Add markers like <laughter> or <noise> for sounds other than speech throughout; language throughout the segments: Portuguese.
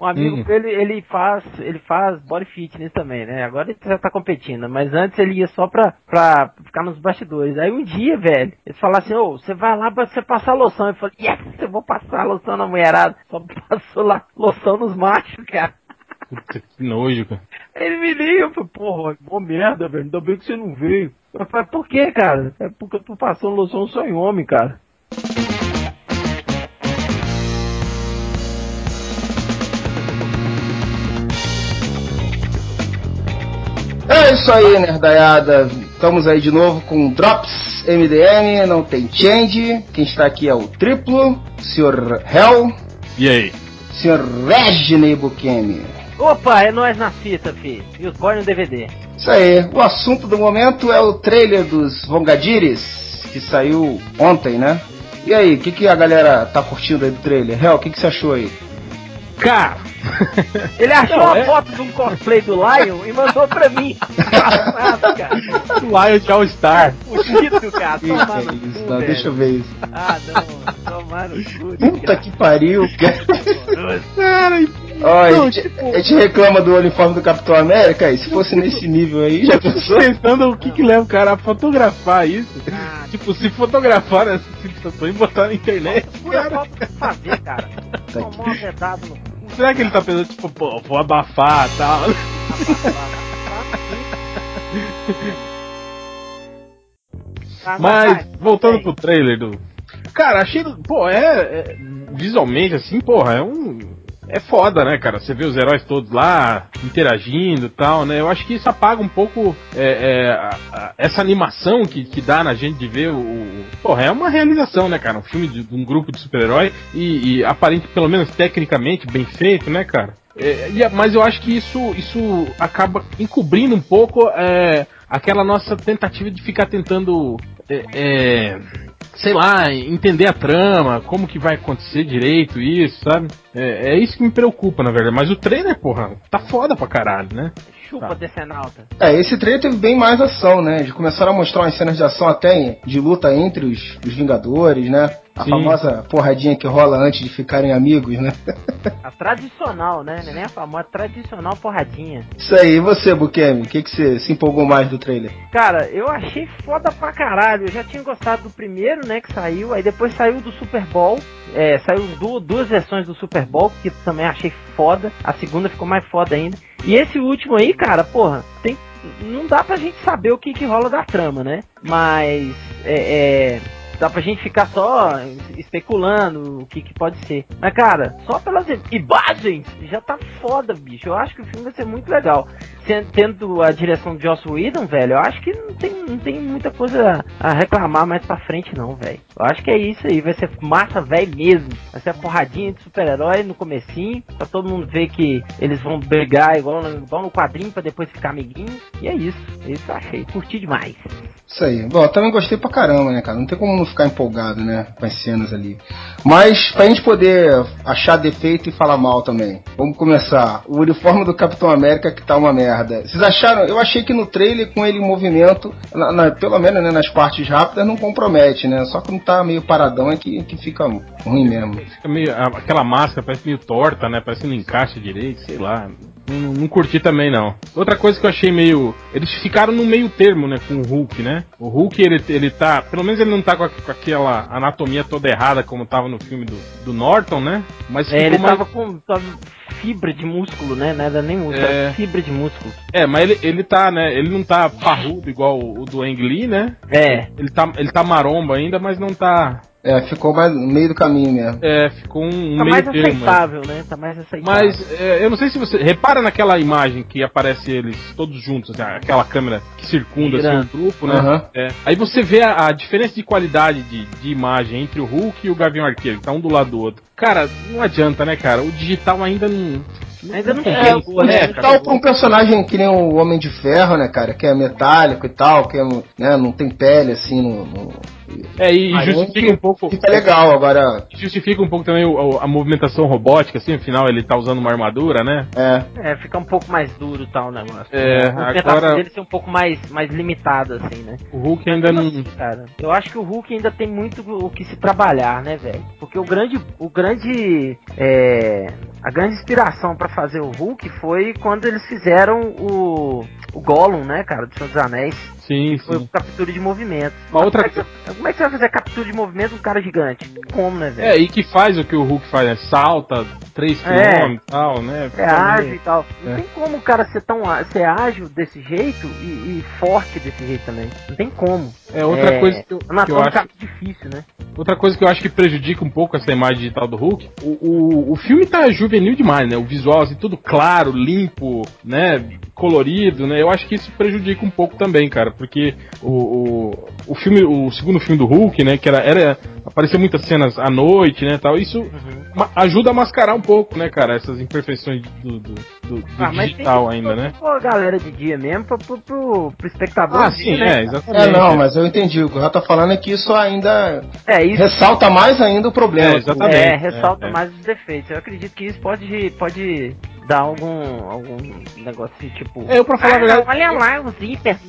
Um amigo hum. ele, ele faz ele faz body fitness também, né? Agora ele já tá competindo, mas antes ele ia só pra, pra ficar nos bastidores. Aí um dia, velho, ele falou assim, ô, oh, você vai lá pra você passar loção. Eu falei, yes, eu vou passar loção na mulherada. Só passou lá loção nos machos, cara. Puta que nojo, cara. Ele me liga, eu falei, porra, boa merda, velho, ainda bem que você não veio. Eu falei, por que, cara? É porque eu tô passando loção só em homem, cara. É isso aí, nerdaiada. Estamos aí de novo com Drops MDM, não tem change. Quem está aqui é o Triplo, Sr. Hell. E aí? Sr. Reginei Bukemi. Opa, é nós na fita, fi. E os boy no DVD. Isso aí. O assunto do momento é o trailer dos Vongadiris, que saiu ontem, né? E aí, o que, que a galera tá curtindo aí do trailer? Hel, o que, que você achou aí? Cara, ele achou não, a é... foto de um cosplay do Lion e mandou pra mim. <laughs> Passado, cara. Lion de All Star. Fugido, cara. Toma no isso, cu, não, deixa eu ver isso. Ah, não. Tomar no cu. Puta que pariu, cara. Cara, Ó, não, a, gente, tipo... a gente reclama do uniforme do Capitão América, e se fosse nesse nível aí, já pensou? pensando o que que leva o cara a fotografar isso. Ah, tipo, se fotografar essa situação e botar na internet. Pura foto pra fazer, cara. Tá Tomou um vedado no Será que ele tá pensando, tipo, pô, vou abafar e tal? Mas, voltando pro trailer do. Cara, achei. Pô, é, é. Visualmente, assim, porra, é um é foda, né, cara? Você vê os heróis todos lá interagindo e tal, né? Eu acho que isso apaga um pouco é, é, a, a, essa animação que, que dá na gente de ver o. Porra, é uma realização, né, cara? Um filme de, de um grupo de super-herói e, e aparente, pelo menos tecnicamente, bem feito, né, cara? É, mas eu acho que isso, isso acaba encobrindo um pouco é, aquela nossa tentativa de ficar tentando é, é sei lá, entender a trama, como que vai acontecer direito isso, sabe? É, é isso que me preocupa, na verdade. Mas o trailer, porra, tá foda pra caralho, né? Chupa, tá. Decenalta. É, esse trailer teve bem mais ação, né? De começaram a mostrar umas cenas de ação até de luta entre os, os Vingadores, né? A Sim. famosa porradinha que rola antes de ficarem amigos, né? A tradicional, né? Nem a famosa, a tradicional porradinha. Isso aí, e você, Bukemi? O que, que você se empolgou mais do trailer? Cara, eu achei foda pra caralho. Eu já tinha gostado do primeiro, né? Que saiu. Aí depois saiu do Super Bowl. É, saiu duas, duas versões do Super Bowl, que também achei foda. A segunda ficou mais foda ainda. E esse último aí, cara, porra, tem não dá pra gente saber o que, que rola da trama, né? Mas é, é, dá pra gente ficar só especulando o que, que pode ser. Mas, cara, só pelas imagens já tá foda, bicho. Eu acho que o filme vai ser muito legal. Tendo a direção de Joss Whedon, velho, eu acho que não tem, não tem muita coisa a reclamar mais pra frente, não, velho. Eu acho que é isso aí. Vai ser massa, velho, mesmo. Vai ser a porradinha de super-herói no comecinho, pra todo mundo ver que eles vão brigar igual, igual no quadrinho, pra depois ficar amiguinho. E é isso. É isso eu achei. Curti demais. Isso aí. Bom, eu também gostei pra caramba, né, cara? Não tem como não ficar empolgado, né, com as cenas ali. Mas, pra gente poder achar defeito e falar mal também, vamos começar. O uniforme do Capitão América que tá uma merda. Vocês acharam? Eu achei que no trailer, com ele em movimento, na, na, pelo menos né, nas partes rápidas, não compromete, né? Só quando tá meio paradão é que, que fica ruim mesmo. Fica meio, aquela máscara parece meio torta, né? Parece que não encaixa direito, sei lá. Não, não, curti também, não. Outra coisa que eu achei meio. Eles ficaram no meio termo, né? Com o Hulk, né? O Hulk, ele, ele tá. Pelo menos ele não tá com, a, com aquela anatomia toda errada como tava no filme do, do Norton, né? Mas é, ele mais... tava com. Tava fibra de músculo, né? Nada nem músculo, é... fibra de músculo. É, mas ele, ele tá, né? Ele não tá parrudo igual o, o do Ang Lee, né? É. Ele tá, ele tá maromba ainda, mas não tá é, ficou mais no meio do caminho mesmo. É, ficou um tá meio mais termo. aceitável, né? Tá mais aceitável. Mas é, eu não sei se você. Repara naquela imagem que aparece eles todos juntos, assim, aquela câmera que circunda assim, o grupo, né? Uhum. É. Aí você vê a, a, diferença de qualidade de, de imagem entre o Hulk e o Gavião Arqueiro, que tá um do lado do outro. Cara, não adianta, né, cara? O digital ainda não. Ainda não é, chegou, né? Tal pra um personagem que nem o Homem de Ferro, né, cara? Que é metálico e tal, que é, né, não tem pele assim no, no É, e justifica um pouco. Fica legal, agora. Justifica um pouco também o, a movimentação robótica, assim, afinal ele tá usando uma armadura, né? É. É, fica um pouco mais duro tal o negócio. É, a agora. dele ser um pouco mais, mais limitada, assim, né? O Hulk ainda não. Assim, cara, eu acho que o Hulk ainda tem muito o que se trabalhar, né, velho? Porque o grande. O grande. É, a grande inspiração para fazer o Hulk foi quando eles fizeram o. O Gollum, né, cara, do Senhor dos Anéis. Sim, foi sim. captura de movimento. Uma outra... como, é que, como é que você vai fazer captura de movimento um cara gigante? Como, né, velho? É, e que faz o que o Hulk faz, né? Salta 3 km É. e tal, né? É ágil e tal. Não É. tem como o cara ser tão ser ágil desse jeito e, e forte desse jeito também. Não tem como. É outra É, coisa que eu, que eu acho. difícil, né? Outra coisa que eu acho que prejudica um pouco essa imagem digital do Hulk, o, o, o filme tá juvenil demais, né? O visual, assim, tudo claro, limpo, né? Colorido, né? Eu acho que isso prejudica um pouco também, cara, porque o, o, o filme, o segundo filme do Hulk, né? Que era, era aparecer muitas cenas à noite, né? Tal, isso ma- ajuda a mascarar um pouco, né, cara? Essas imperfeições do, do, do- do Ah, digital ainda, né? pôr a galera de dia mesmo pro, pro, pro, pro espectador. Ah, sim, né? é, exatamente. É, não, mas eu entendi. O que o Rato tá falando é que isso ainda É, isso ressalta mais ainda o problema. É, exatamente. é, ressalta é, é. mais os defeitos. Eu acredito que isso pode, pode dar algum, algum negócio assim, tipo. É, eu pra falar a "Ah, verdade. olha lá os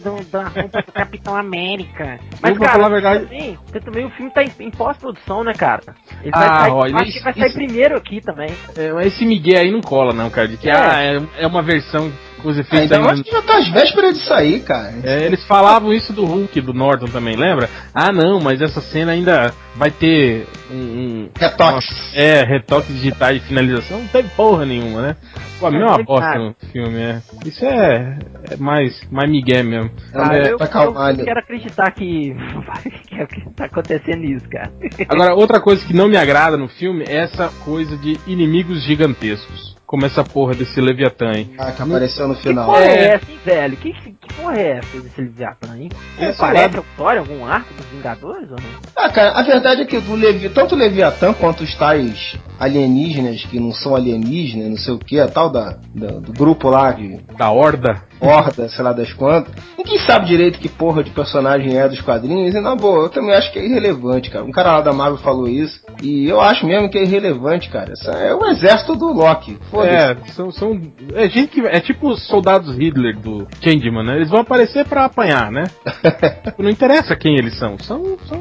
do, da roupa do Capitão América. Mas, Eu, pra cara, falar a verdade- também, porque também o filme tá em, em pós-produção, né, cara? Ele Ah, vai eu acho que vai sair isso- primeiro aqui também. É, esse Miguel aí não cola, não, cara. De que É. ah, é, é uma versão efeitos Ainda ainda. mais que já tá às vésperas de sair, cara. É, eles falavam isso do Hulk, do Norton também, lembra? Ah, não, mas essa cena ainda vai ter um. um Retoques. é, retoque digitais de finalização. Não teve porra nenhuma, né? Pô, a É, mesma bosta no filme, é. Isso é, é mais, mais Miguel mesmo. Ah, É, eu, eu, acalmar, eu quero acreditar que, <laughs> que, que tá acontecendo isso, cara. Agora, outra coisa que não me agrada no filme é essa coisa de inimigos gigantescos. Como essa porra desse Leviatã, hein? Ah, que apareceu no Que final. porra é, É. essa, hein, velho? Que, que, que porra é essa desse Leviatã, hein? É, Ele sei parece lá. a história, algum arco dos Vingadores ou não? Ah, cara, a verdade é que o Levi, tanto o Leviatã quanto os tais alienígenas que não são alienígenas, não sei o que, a tal da, da- do grupo lá de Da Horda. Horda, sei lá das quantas. Ninguém sabe direito que porra de personagem é dos quadrinhos. E na boa, eu também acho que é irrelevante, cara. Um cara lá da Marvel falou isso. E eu acho mesmo que é irrelevante, cara. Essa é o exército do Loki. É, são, são. É gente que. É tipo os soldados Hitler do Changeman, né? Eles vão aparecer pra apanhar, né? <laughs> Não interessa quem eles são. São. são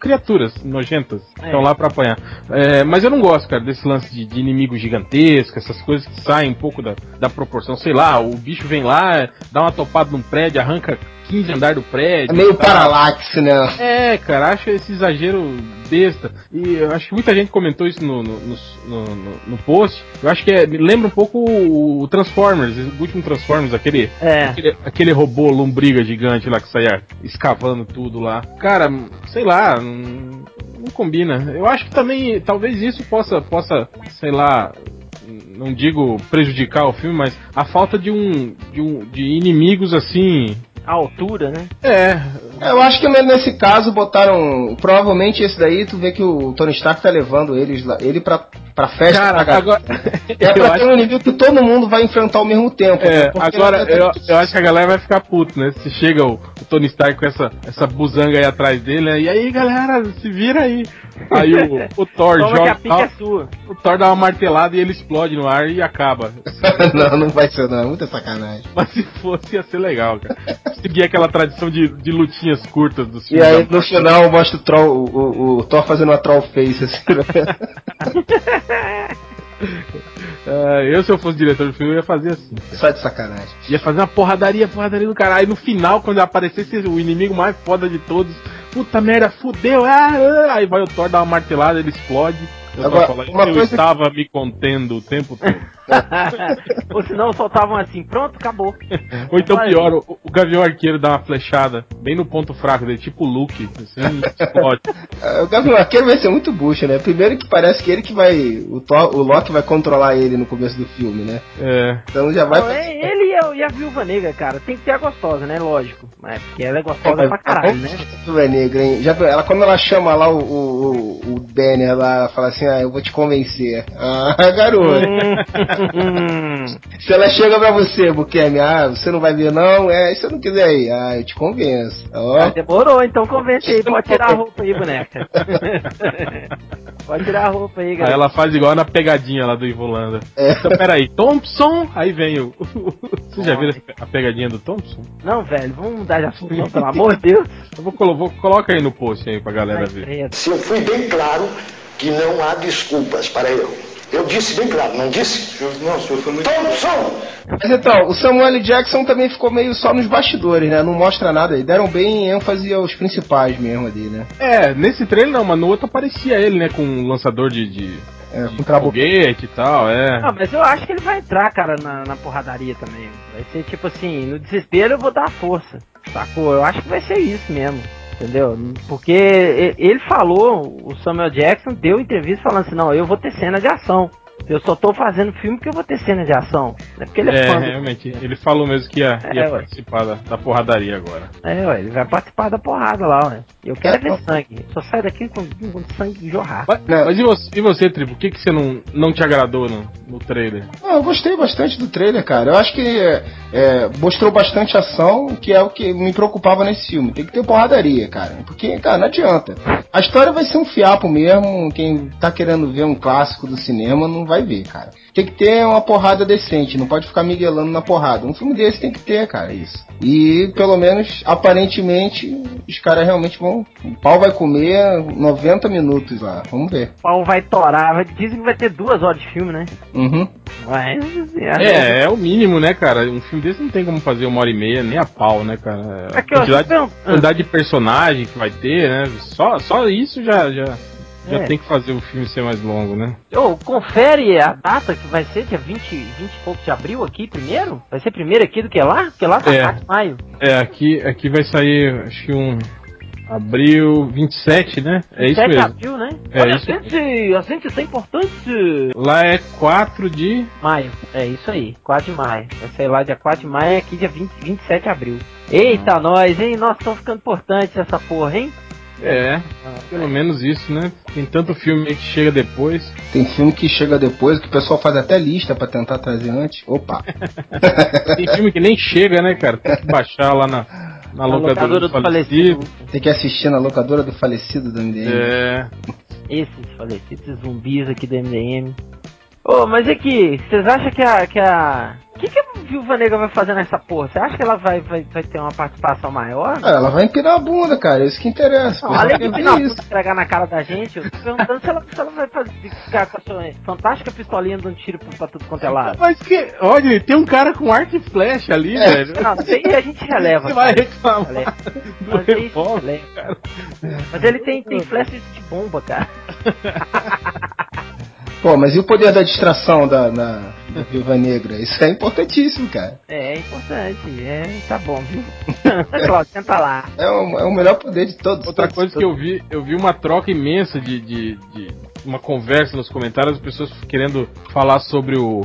criaturas nojentas que É. estão lá pra apanhar. É, mas eu não gosto, cara, desse lance de, de inimigo gigantesco, essas coisas que saem um pouco da, da proporção. Sei lá, o bicho vem lá, dá uma topada num prédio, arranca 15 andar do prédio. É meio tá? paralaxe, né? É, cara, acho esse exagero besta. E eu acho que muita gente comentou isso no, no, no, no- no post. Eu acho que é- me lembra um pouco o, o Transformers, o último Transformers, aquele, É. aquele, aquele robô lombriga gigante lá que saía escavando tudo lá. Cara, sei lá, não, não combina. Eu acho que também, talvez isso possa, possa, sei lá. Não digo prejudicar o filme, mas a falta de um, de um de inimigos assim. Altura, né? É, Eu acho que nesse caso botaram. Provavelmente esse daí, tu vê que o Tony Stark tá levando eles lá, ele pra, pra festa. cara, pra agora. <laughs> É pra ter um nível que todo mundo vai enfrentar ao mesmo tempo. É, né? Agora é- eu, eu acho que a galera vai ficar puto, né? Se chega o, o Tony Stark com essa, essa buzanga aí atrás dele, né? E aí, galera, se vira aí. Aí o, o Thor Toma que joga. a pica é sua. o Thor dá uma martelada e ele explode no ar e acaba. <laughs> não, não vai ser, não. É muita sacanagem. Mas se fosse, ia ser legal, cara. Seguir aquela tradição de, de curtas dos E filmes. aí da no final mostra o, troll, o, o, o Thor fazendo uma troll face assim. né? Ah, <laughs> eu, se eu fosse diretor do filme, eu ia fazer assim. Só de sacanagem. Ia fazer uma porradaria, porradaria do caralho. Aí no final, quando aparecesse o inimigo mais foda de todos, puta merda, fudeu. Ah, ah, aí vai o Thor dar uma martelada, ele explode. Eu Agora, vou falar, uma eu coisa que- estava me contendo o tempo todo. <laughs> Ou senão soltavam assim, pronto, acabou. Ou então pior, o, o Gavião Arqueiro dá uma flechada bem no ponto fraco dele, tipo o Luke, assim, explode. Ah, <laughs> O Gavião Arqueiro vai ser muito bucha, né? Primeiro que parece que ele que vai. O, Thor, o Loki vai controlar ele no começo do filme, né? É, Então já vai. Não, é- ele, é, a, e a Viúva Negra, cara. Tem que ter a gostosa, né? Lógico. Mas porque ela é gostosa pra caralho, né? Viúva Negra, hein? Já, ela, quando ela chama lá o, o, o Danny, ela fala assim, ah, eu vou te convencer. <laughs> Ah, garoto. Se ela chega pra você, Bukemi, ah, você não vai ver não? É, se eu não quiser ir, ah, eu te convenço. Oh. Ah, demorou, então convence aí, pode tirar a roupa aí, boneca. <laughs> pode tirar a roupa aí, galera. Aí ela faz igual na pegadinha lá do Ivolanda. É. Então, peraí, Thompson, aí vem o... Você já viu a pegadinha do Thompson? Não, velho, vamos mudar de assunto, não, pelo amor de Deus. Eu vou, vou, coloca aí no post aí pra galera ver. Se eu fui bem claro que não há desculpas para eu. Eu disse bem claro, não disse? Não, o senhor foi muito. Thompson! Mas então, o Samuel Jackson também ficou meio só nos bastidores, né? Não mostra nada. E deram bem ênfase aos principais mesmo ali, né? É, nesse trailer não, mas no outro aparecia ele, né? Com um lançador de. de... É, com foguete e tal, é. Não, mas eu acho que ele vai entrar, cara, na, na porradaria também. Vai ser tipo assim, no desespero eu vou dar força. Sacou? Eu acho que vai ser isso mesmo entendeu? Porque ele falou, o Samuel Jackson deu entrevista falando assim, não, eu vou ter cena de ação. Eu só tô fazendo filme porque eu vou ter cena de ação. é porque ele é, é fã. realmente. Ele falou mesmo que ia, é, ia participar da, da, porradaria agora. É, ué, ele vai participar da porrada lá, ué. Eu quero é, ver sangue. Só sai daqui com, com sangue jorrar. Mas, mas, e você, e você Tribo? O que, que você não, não te agradou no, no trailer? Ah, eu gostei bastante do trailer, cara. Eu acho que é, mostrou bastante ação, que é o que me preocupava nesse filme. Tem que ter porradaria, cara. Porque, cara, não adianta. A história vai ser um fiapo mesmo. Quem tá querendo ver um clássico do cinema não vai ver, cara. Tem que ter uma porrada decente, não pode ficar miguelando na porrada. Um filme desse tem que ter, cara, isso. E pelo menos, aparentemente, os caras realmente vão. O pau vai comer 90 minutos lá. Vamos ver. O pau vai torar. Dizem que vai ter duas horas de filme, né? Uhum. Mas. É, é o mínimo, né, cara? Um filme desse não tem como fazer uma hora e meia, nem a pau, né, cara? A quantidade, quantidade de personagem que vai ter, né? Só, só isso já, já, já é. tem que fazer o filme ser mais longo, né? Ô, confere a data que vai ser, dia 20, 20 e pouco de abril aqui primeiro? Vai ser primeiro aqui do que lá? Porque lá tá é. maio. É, aqui, aqui vai sair, acho que um. Abril 27, né? É isso mesmo. de abril, né? É Olha, isso. A gente, a gente é importante. Lá é 4 de maio. É isso aí, 4 de maio. Vai sair lá dia 4 de maio, aqui dia 20, 27 de abril. Eita, ah. nós, hein? Nós estamos ficando importantes essa porra, hein? É, pelo menos isso, né? Tem tanto filme que chega depois. Tem filme que chega depois, que o pessoal faz até lista para tentar trazer antes. Opa! <laughs> Tem filme que nem chega, né, cara? Tem que baixar lá na, na locadora, locadora, do, do falecido. falecido. Tem que assistir na locadora do falecido do MDM. É. Esses falecidos zumbis aqui do MDM. Ô, oh, mas é que, vocês acham que a, que a que, que a Viúva Negra vai fazer nessa porra? Você acha que ela vai, vai, vai ter uma participação maior? Ah, ela vai empinar a bunda, cara. É isso que interessa. Não, além de empinar a bunda entregar na cara da gente, eu tô perguntando se ela, se ela vai fazer, ficar com a sua fantástica pistolinha dando tiro pra tudo quanto é lado. Mas que. Olha, tem um cara com arco e flecha ali, é. velho. Não, aí a gente releva. Você vai reclamar. Releva. Do Mas, revólver, cara. Mas ele tem, tem flecha de bomba, cara. <laughs> Pô, mas e o poder da distração da, da, da Viúva Negra? Isso é importantíssimo, cara. É, é importante. É, tá bom, viu? <laughs> Cláudio, senta lá. É o, é o melhor poder de todos. Outra todos, coisa todos. que eu vi, eu vi uma troca imensa de, de, de uma conversa nos comentários, as pessoas querendo falar sobre o,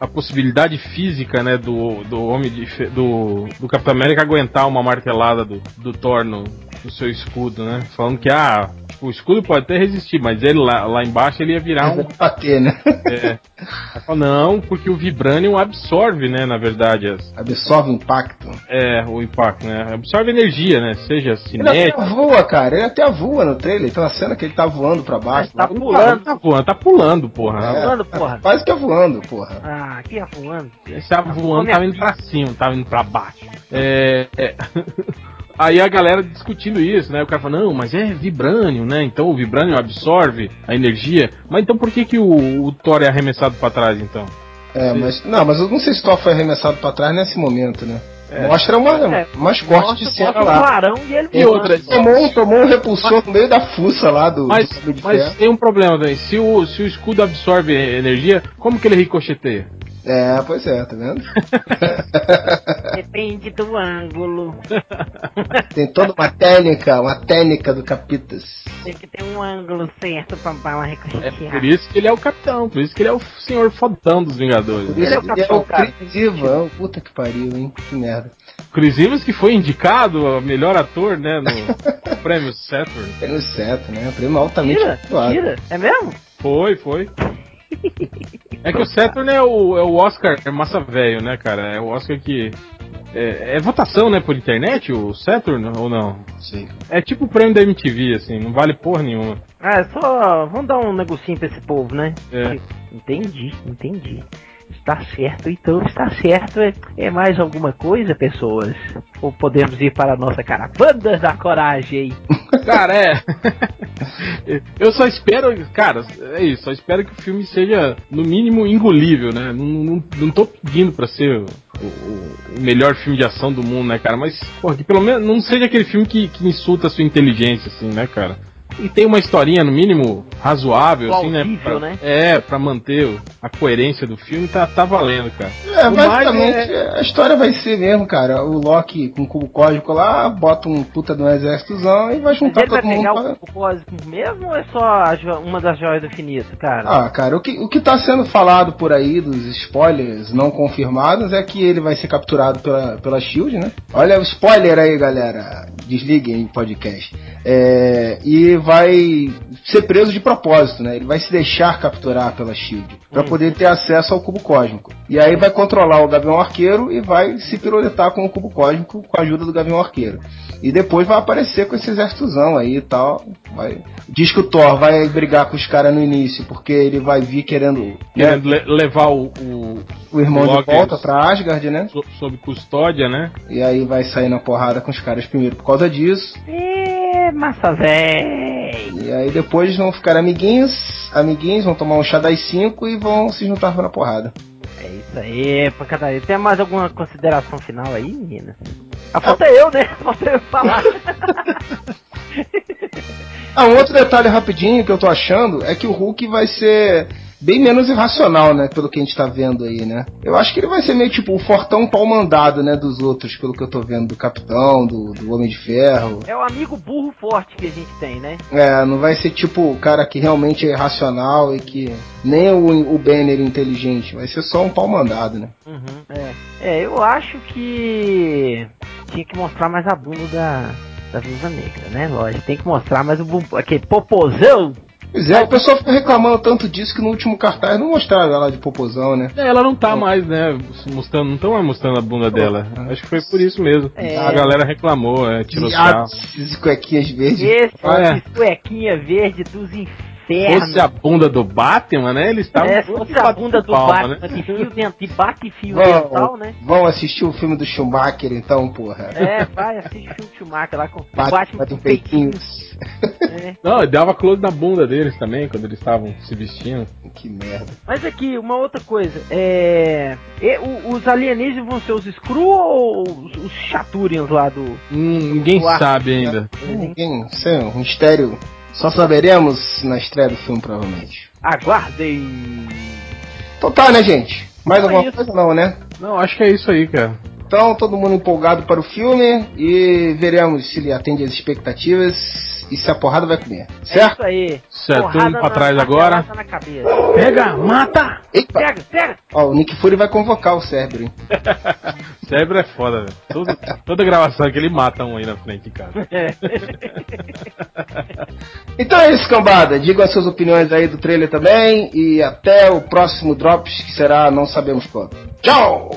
a possibilidade física, né, do, do homem de, do, do Capitão América aguentar uma martelada do, do Thor no, no seu escudo, né? Falando que, ah, o escudo pode até resistir, mas ele lá, lá embaixo ele ia virar um. Bater, né? <laughs> É. Não, porque o Vibranium absorve, né, na verdade. As... Absorve o impacto. É, o impacto, né? Absorve energia, né? Seja cinético. Ele até voa, cara. Ele até voa no trailer. Tem uma cena que ele tá voando pra baixo. tá pulando. Tá voando, tá pulando, porra. Tá voando, porra. <laughs> Quase que é voando, porra. Ah, que é voando? Esse tá voando tava indo pra cima, tava indo pra baixo. É. é. <laughs> Aí a galera discutindo isso, né? O cara fala, não, mas é vibrânio, né? Então o vibrânio absorve a energia. Mas então por que, que o, o Thor é arremessado para trás, então? É, mas. Não, mas eu não sei se o Thor foi arremessado para trás nesse momento, né? É. Mostra uma, é. umas cortes de cena lá. Clarão e ele e outra, tomou, tomou um repulsor no meio da fuça lá do. Mas, do mas tem um problema, velho. Se o, se o escudo absorve energia, como que ele ricocheteia? É, pois é, tá vendo? <laughs> Depende do ângulo. <laughs> Tem toda uma técnica, uma técnica do Capitas. Tem que ter um ângulo certo pra bala É ricochetear. por isso que ele é o capitão, por isso que ele é o senhor fodão dos Vingadores. Por isso Ele é o que ele é o. Chris Evans. Puta que pariu, hein? Que merda. Chris Evans que foi indicado a melhor ator, né, no <laughs> prêmio Saturn. Prêmio certo, né? Prêmio altamente Tira, tira. É mesmo? Foi, foi. É que o Saturn é o, é o Oscar é massa velho, né, cara? É o Oscar que. É, é votação, né, por internet, o Saturn, ou não? Sei. É tipo o prêmio da MTV, assim, não vale porra nenhuma. Ah, é só. Vamos dar um negocinho pra esse povo, né? É. Entendi, entendi. Está certo, então está certo. É, é mais alguma coisa, pessoas? Ou podemos ir para a nossa caravana da coragem? <laughs> Cara, é. <laughs> Eu só espero, cara, é isso, só espero que o filme seja, no mínimo, engolível, né? Não, não, não tô pedindo pra ser o, melhor filme de ação do mundo, né, cara? Mas, porra, que pelo menos não seja aquele filme que, que insulta a sua inteligência, assim, né, cara? E tem uma historinha, no mínimo, razoável, assim, né? Plausível, Pra- né? É, pra manter a coerência do filme, tá, tá valendo, cara. É, O basicamente, mais a história vai ser mesmo, cara. O Loki com o cubo cósmico lá, bota um puta de um exércitozão e vai Mas juntar ele vai todo mundo pegar pra... o propósito mesmo ou é só uma das joias do infinito, cara? Ah, cara, o que, o que tá sendo falado por aí dos spoilers não confirmados é que ele vai ser capturado pela, pela Shield, né? Olha o spoiler aí, galera. Desliguem o podcast. É, e vai ser preso de propósito, né? Ele vai se deixar capturar pela Shield pra poder ter acesso ao cubo cósmico. E aí vai controlar o Gavião Arqueiro e vai se piruletar com o cubo cósmico com a ajuda do Gavião Arqueiro. E depois vai aparecer com esse exércitozão aí e tal. Vai... Diz que o Thor vai brigar com os caras no início, porque ele vai vir querendo, né, Querendo le- levar o, o o irmão de Loki volta pra Asgard, né? so- sob custódia, né? E aí vai sair na porrada com os caras primeiro por causa disso. É, massa E aí depois vão ficar amiguinhos, amiguinhos, vão tomar um chá das 5 e vão se juntar na porrada. É isso aí, pancadaria. Tem mais alguma consideração final aí, meninas? Ah, falta eu, né? <laughs> Falta eu falar. <laughs> Ah, um outro detalhe rapidinho que eu tô achando é que o Hulk vai ser bem menos irracional, né? Pelo que a gente tá vendo aí, né? Eu acho que ele vai ser meio tipo o fortão pau mandado, né? Dos outros, pelo que eu tô vendo, do Capitão, do, do Homem de Ferro. É o amigo burro forte que a gente tem, né? É, não vai ser tipo o cara que realmente é irracional e que nem o, o Banner inteligente, vai ser só um pau mandado, né? Uhum, é. É, eu acho que tinha que mostrar mais a bunda da, da Viúva Negra, né? Lógico, tem que mostrar mais o aquele popozão. Pois é, o pessoal fica reclamando tanto disso que no último cartaz não mostraram ela de popozão, né? É, ela não tá mais, né, mostrando, não estão mais mostrando a bunda dela. Acho que foi por isso mesmo. É. A galera reclamou, é, tirou sarro. Esses cuequinhas verdes. Esse Ah, é. cuequinha verde dos infernos. Fosse a bunda do Batman, né, eles estavam... É, se fosse a bunda do palma, Batman né? de fio dentro, de bate fio Vão, dental, né? vão assistir o filme do Schumacher então, porra. É, vai, assiste o filme de Schumacher lá com o Batman, Batman do com peitinhos. É. Não, dava close na bunda deles também, quando eles estavam se vestindo. Que merda. Mas aqui, uma outra coisa. É. e- o- os alienígenas vão ser os Skrull ou os, os Chaturians lá do. Hum, ninguém Uau. sabe ainda. Ninguém, isso é um mistério. Só saberemos na estreia do filme, provavelmente. Aguardem! Então tá, né, gente? Mais é alguma isso. coisa não, né? Não, acho que é isso aí, cara. Então, todo mundo empolgado para o filme e veremos se ele atende às expectativas e se a porrada vai comer. É Certo? isso aí. Certo, Porrada indo pra trás na agora. pelada Na cabeça. Pega, mata! Eita! Pega, pega! Ó, o Nick Fury vai convocar o cérebro, hein? <laughs> Cérebro é foda, velho. Todo- Toda gravação que ele mata um aí na frente, cara. <laughs> Então é isso, cambada. Diga as suas opiniões aí do trailer também e até o próximo Drops, que será não sabemos quando. Tchau!